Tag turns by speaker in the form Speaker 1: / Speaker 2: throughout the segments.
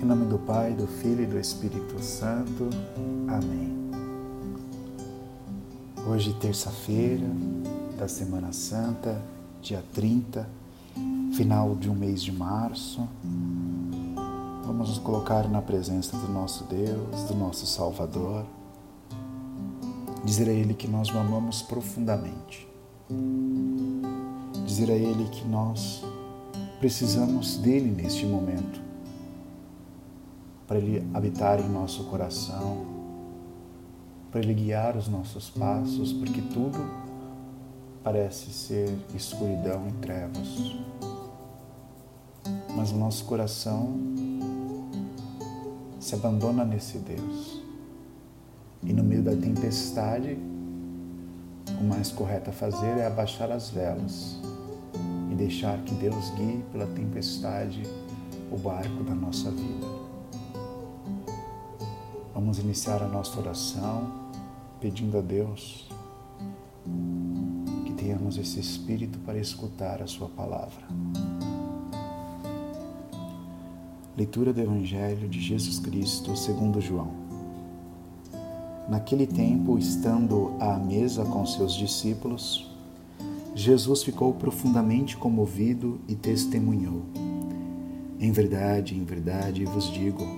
Speaker 1: Em nome do Pai, do Filho e do Espírito Santo. Amém. Hoje, terça-feira da Semana Santa, dia 30, final de um mês de março, vamos nos colocar na presença do nosso Deus, do nosso Salvador, dizer a Ele que nós o amamos profundamente, dizer a Ele que nós precisamos dele neste momento para Ele habitar em nosso coração, para Ele guiar os nossos passos, porque tudo parece ser escuridão e trevas. Mas o nosso coração se abandona nesse Deus. E no meio da tempestade, o mais correto a fazer é abaixar as velas e deixar que Deus guie pela tempestade o barco da nossa vida. Vamos iniciar a nossa oração pedindo a Deus que tenhamos esse espírito para escutar a Sua palavra. Leitura do Evangelho de Jesus Cristo segundo João. Naquele tempo, estando à mesa com seus discípulos, Jesus ficou profundamente comovido e testemunhou: Em verdade, em verdade vos digo,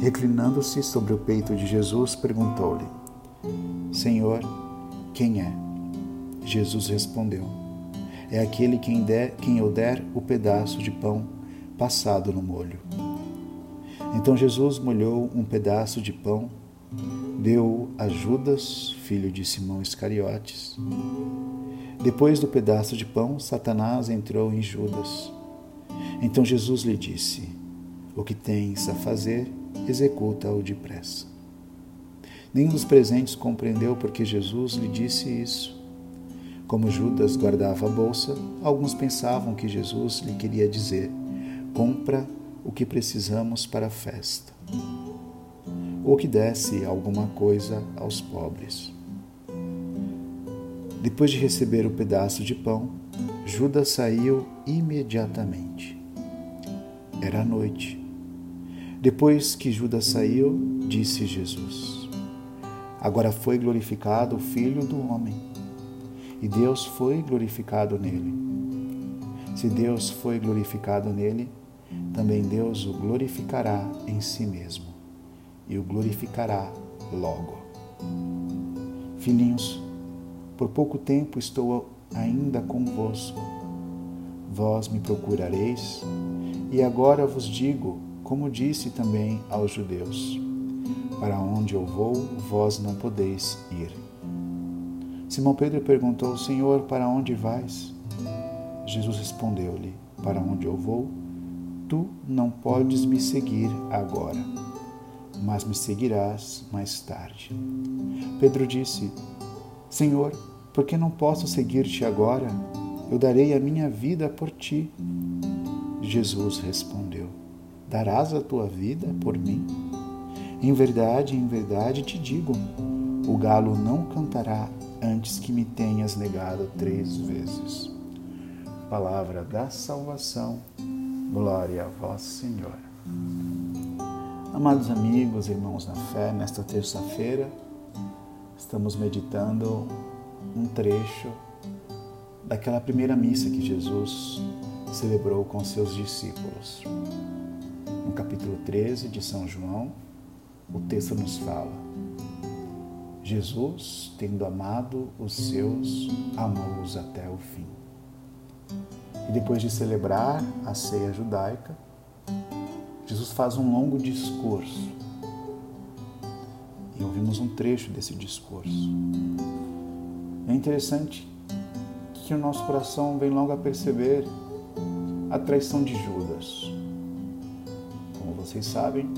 Speaker 1: Reclinando-se sobre o peito de Jesus, perguntou-lhe: Senhor, quem é? Jesus respondeu: É aquele quem, der, quem eu der o pedaço de pão passado no molho. Então Jesus molhou um pedaço de pão, deu a Judas, filho de Simão Iscariotes. Depois do pedaço de pão, Satanás entrou em Judas. Então Jesus lhe disse: O que tens a fazer, executa-o depressa. Nenhum dos presentes compreendeu porque Jesus lhe disse isso. Como Judas guardava a bolsa, alguns pensavam que Jesus lhe queria dizer: compra o que precisamos para a festa, ou que desse alguma coisa aos pobres. Depois de receber o pedaço de pão, Judas saiu imediatamente. Era noite depois que Judas saiu, disse Jesus: Agora foi glorificado o Filho do Homem, e Deus foi glorificado nele. Se Deus foi glorificado nele, também Deus o glorificará em si mesmo, e o glorificará logo. Filhinhos, por pouco tempo estou ainda convosco. Vós me procurareis, e agora vos digo como disse também aos judeus: Para onde eu vou, vós não podeis ir. Simão Pedro perguntou: Senhor, para onde vais? Jesus respondeu-lhe: Para onde eu vou, tu não podes me seguir agora, mas me seguirás mais tarde. Pedro disse: Senhor, por que não posso seguir-te agora? Eu darei a minha vida por ti. Jesus respondeu: darás a tua vida por mim? Em verdade, em verdade te digo: o galo não cantará antes que me tenhas negado três vezes. Palavra da salvação, glória a vós, Senhor. Amados amigos, irmãos na fé, nesta terça-feira, estamos meditando um trecho daquela primeira missa que Jesus celebrou com seus discípulos no capítulo 13 de São João, o texto nos fala: Jesus, tendo amado os seus, amou-os até o fim. E depois de celebrar a ceia judaica, Jesus faz um longo discurso. E ouvimos um trecho desse discurso. É interessante que o nosso coração vem logo a perceber a traição de Judas vocês sabem,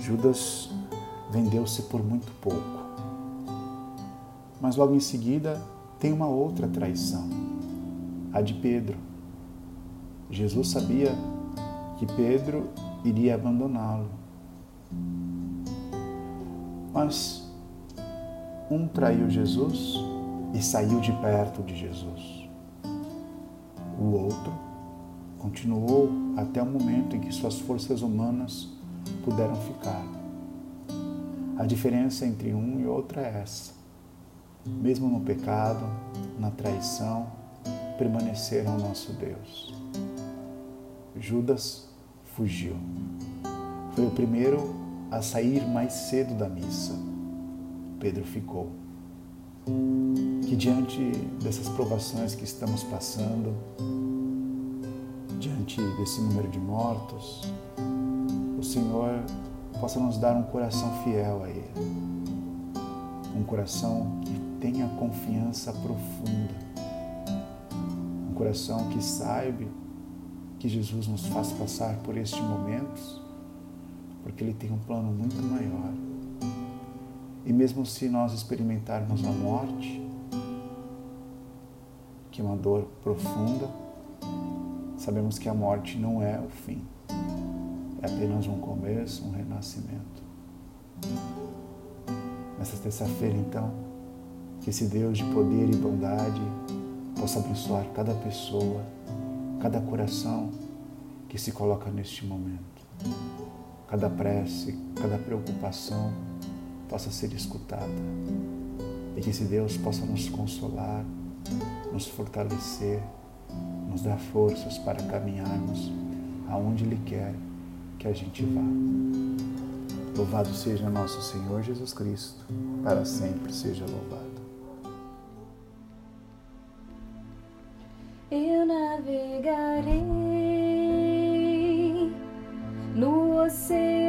Speaker 1: Judas vendeu-se por muito pouco. Mas logo em seguida tem uma outra traição, a de Pedro. Jesus sabia que Pedro iria abandoná-lo. Mas um traiu Jesus e saiu de perto de Jesus. O outro continuou até o momento em que suas forças humanas puderam ficar. A diferença entre um e outro é essa. Mesmo no pecado, na traição, permaneceram nosso Deus. Judas fugiu. Foi o primeiro a sair mais cedo da missa. Pedro ficou. Que diante dessas provações que estamos passando, diante desse número de mortos, o Senhor possa nos dar um coração fiel a Ele. Um coração que tenha confiança profunda. Um coração que saiba que Jesus nos faz passar por estes momentos, porque Ele tem um plano muito maior. E mesmo se nós experimentarmos a morte, que é uma dor profunda, sabemos que a morte não é o fim, é apenas um começo, um renascimento. Nessa terça-feira, então, que esse Deus de poder e bondade possa abençoar cada pessoa, cada coração que se coloca neste momento. Cada prece, cada preocupação possa ser escutada. E que esse Deus possa nos consolar, nos fortalecer, nos dar forças para caminharmos aonde Ele quer que a gente vá. Louvado seja nosso Senhor Jesus Cristo, para sempre seja louvado.
Speaker 2: Eu navegarei no oceano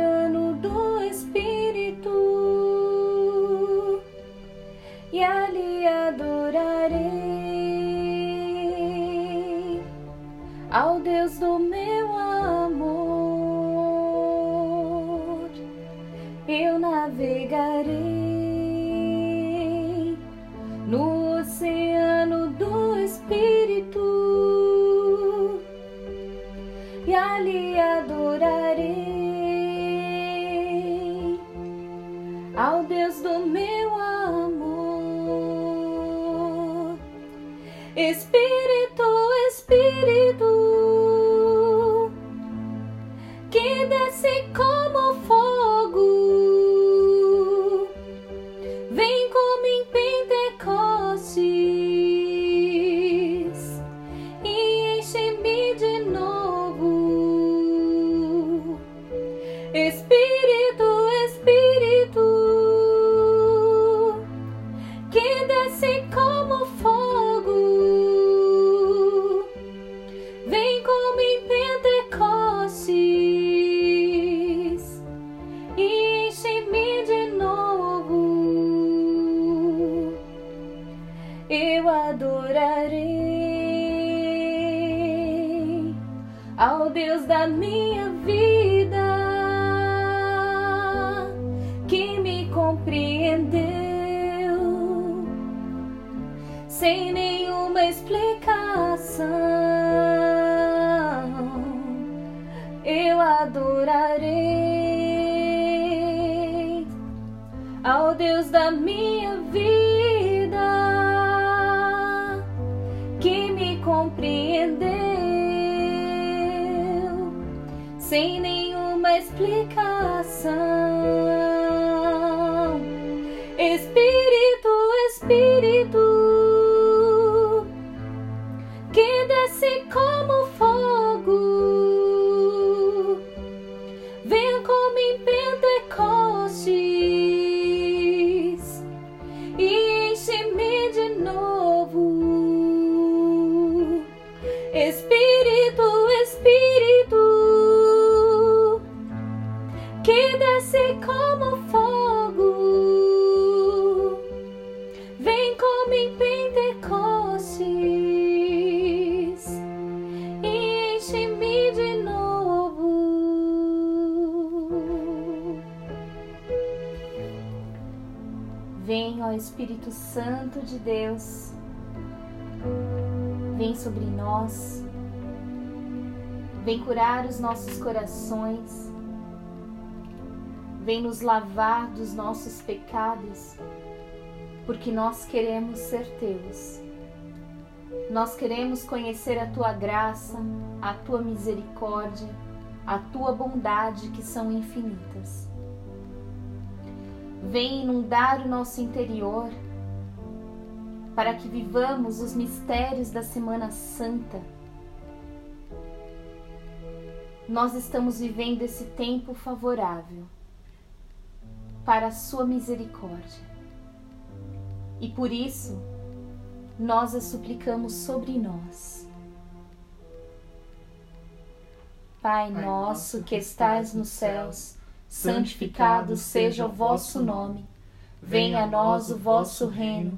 Speaker 2: sem nenhuma explicação. De Deus, vem sobre nós, vem curar os nossos corações, vem nos lavar dos nossos pecados, porque nós queremos ser teus. Nós queremos conhecer a tua graça, a tua misericórdia, a tua bondade que são infinitas. Vem inundar o nosso interior para que vivamos os mistérios da Semana Santa. Nós estamos vivendo esse tempo favorável para a Sua misericórdia. E por isso, nós a suplicamos sobre nós. Pai nosso que estais nos céus, santificado seja o vosso nome. Venha a nós o vosso reino.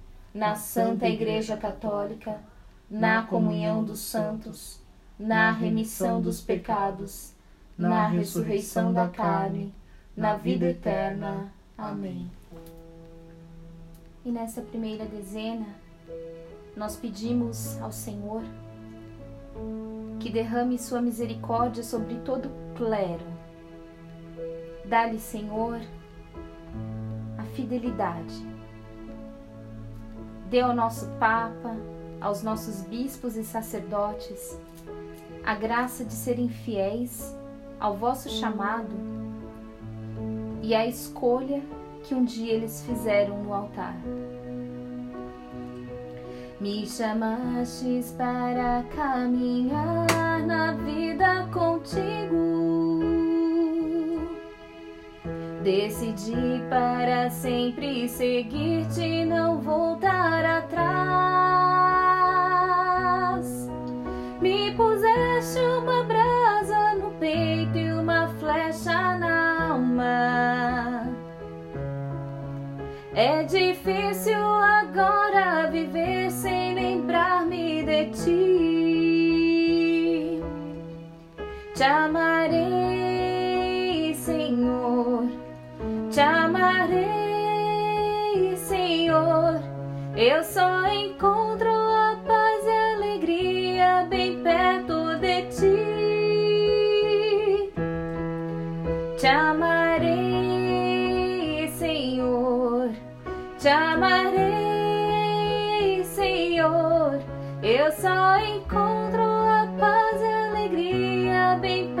Speaker 2: na Santa Igreja Católica, na comunhão dos santos, na remissão dos pecados, na ressurreição da carne, na vida eterna. Amém. E nessa primeira dezena, nós pedimos ao Senhor que derrame sua misericórdia sobre todo o clero. Dá-lhe, Senhor, a fidelidade. Dê ao nosso Papa, aos nossos bispos e sacerdotes, a graça de serem fiéis ao vosso chamado e à escolha que um dia eles fizeram no altar. Me chamastes para caminhar na vida contigo. Decidi para sempre seguir-te não voltar atrás. Me puseste uma brasa no peito e uma flecha na alma. É difícil agora viver sem lembrar-me de ti. Te amarei, amarei, Senhor. Eu só encontro a paz e alegria bem perto de ti. Te amarei, Senhor. Te amarei, Senhor. Eu só encontro a paz e alegria bem perto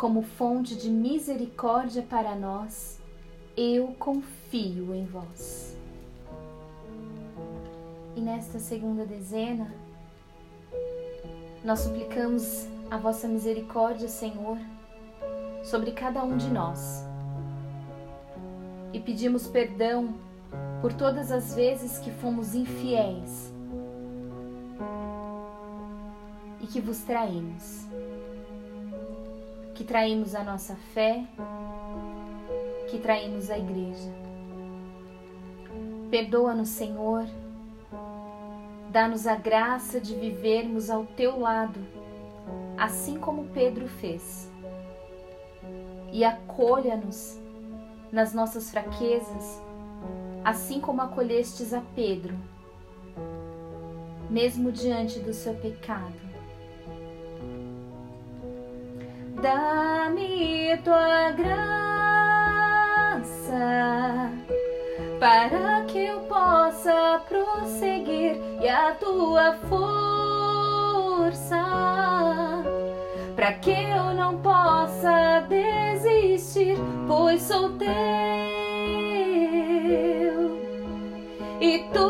Speaker 2: como fonte de misericórdia para nós, eu confio em vós. E nesta segunda dezena, nós suplicamos a vossa misericórdia, Senhor, sobre cada um de nós. E pedimos perdão por todas as vezes que fomos infiéis e que vos traímos. Que traímos a nossa fé, que traímos a igreja. Perdoa-nos, Senhor Dá-nos a graça de vivermos ao teu lado, assim como Pedro fez. E acolha-nos nas nossas fraquezas, assim como acolhestes a Pedro, mesmo diante do seu pecado. Dá-me tua graça para que eu possa prosseguir e a tua força, para que eu não possa desistir, pois sou teu. E tu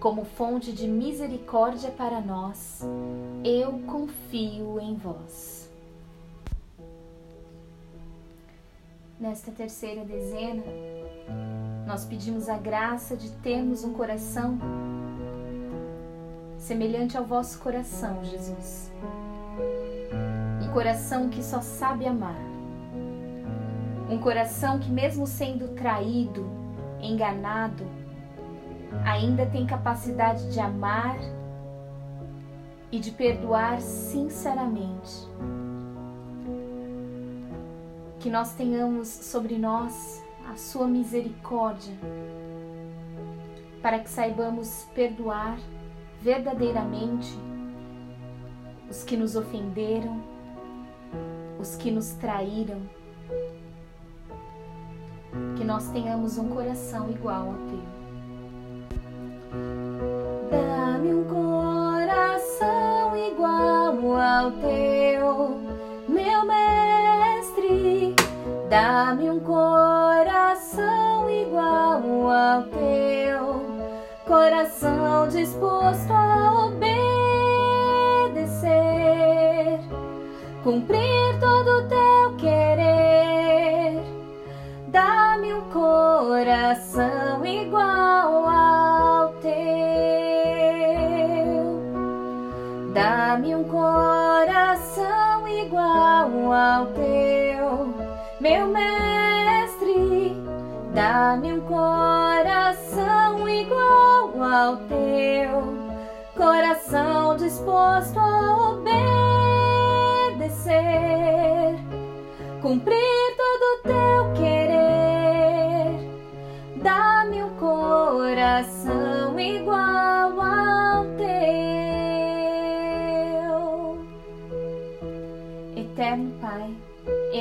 Speaker 2: como fonte de misericórdia para nós, eu confio em vós. Nesta terceira dezena, nós pedimos a graça de termos um coração semelhante ao vosso coração, Jesus. Um coração que só sabe amar Um coração que, mesmo sendo traído, enganado, ainda tem capacidade de amar e de perdoar sinceramente. Que nós tenhamos sobre nós a Sua misericórdia, para que saibamos perdoar verdadeiramente os que nos ofenderam, os que nos traíram. Que nós tenhamos um coração igual ao teu.
Speaker 3: Dá-me um coração igual ao teu, meu mestre. Dá-me um coração igual ao teu, coração disposto a obedecer, cumprir todo o teu querer. Dá-me um coração ao teu, meu mestre. Dá-me um coração igual ao teu, coração disposto a obedecer, cumprir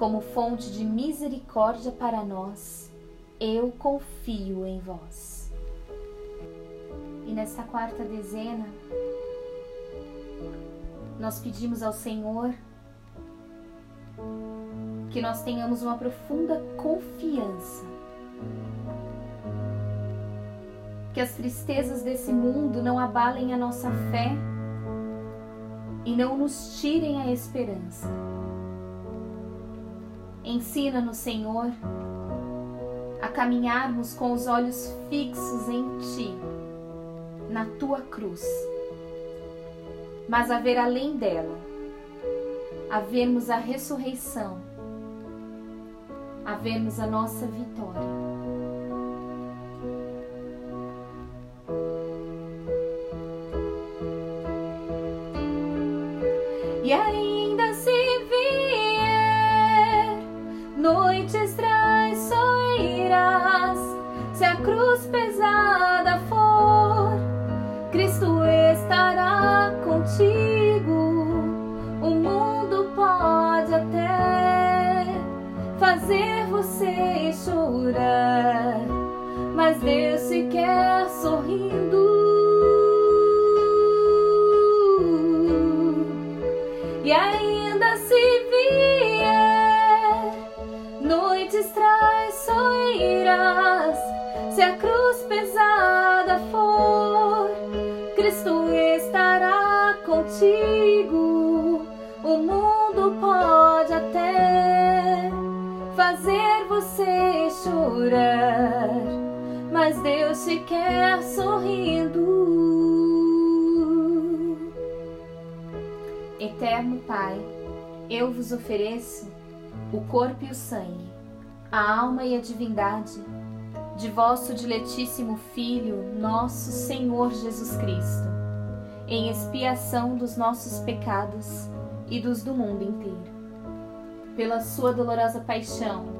Speaker 2: como fonte de misericórdia para nós, eu confio em vós. E nessa quarta dezena, nós pedimos ao Senhor que nós tenhamos uma profunda confiança. Que as tristezas desse mundo não abalem a nossa fé e não nos tirem a esperança. Ensina-nos, Senhor, a caminharmos com os olhos fixos em Ti, na Tua cruz, mas a ver além dela, a vermos a ressurreição, a vermos a nossa vitória.
Speaker 3: Chorar, mas Deus te quer sorrindo.
Speaker 2: Eterno Pai, eu vos ofereço o corpo e o sangue, a alma e a divindade de vosso diletíssimo Filho, nosso Senhor Jesus Cristo, em expiação dos nossos pecados e dos do mundo inteiro. Pela sua dolorosa paixão,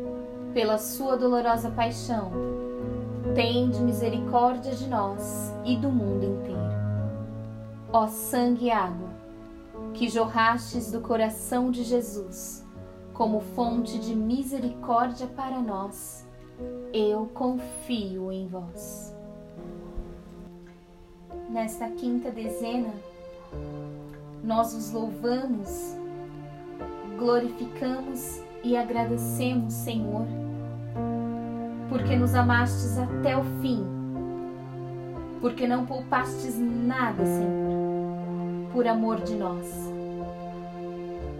Speaker 2: Pela sua dolorosa paixão, tende misericórdia de nós e do mundo inteiro. Ó sangue e água, que jorrastes do coração de Jesus, como fonte de misericórdia para nós, eu confio em vós nesta quinta dezena, nós os louvamos, glorificamos e agradecemos, Senhor, porque nos amastes até o fim, porque não poupastes nada, Senhor, por amor de nós.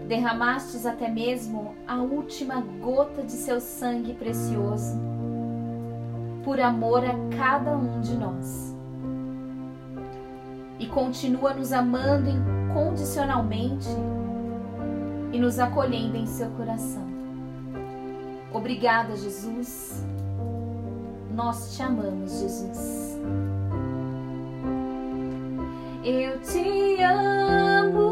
Speaker 2: Derramastes até mesmo a última gota de seu sangue precioso, por amor a cada um de nós e continua nos amando incondicionalmente e nos acolhendo em seu coração. Obrigada, Jesus. Nós te amamos, Jesus.
Speaker 3: Eu te amo,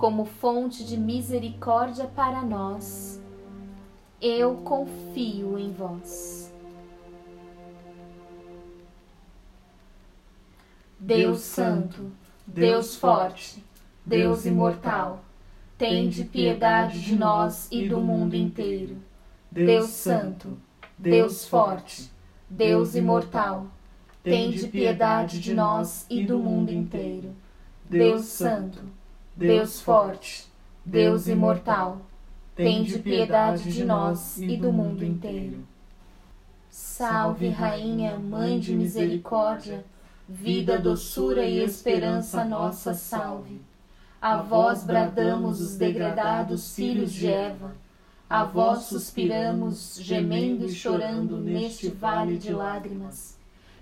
Speaker 2: como fonte de misericórdia para nós, eu confio em vós. Deus Santo, Deus Forte, Deus Imortal, tende piedade de nós e do mundo inteiro. Deus Santo, Deus Forte, Deus Imortal, tende piedade de nós e do mundo inteiro. Deus Santo, Deus Forte, Deus Imortal, tende piedade de nós e do mundo inteiro. Salve, Rainha, Mãe de Misericórdia, vida, doçura e esperança nossa, salve. A vós bradamos os degradados filhos de Eva, a vós suspiramos, gemendo e chorando neste vale de lágrimas.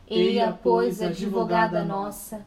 Speaker 2: Eia, pois, advogada nossa,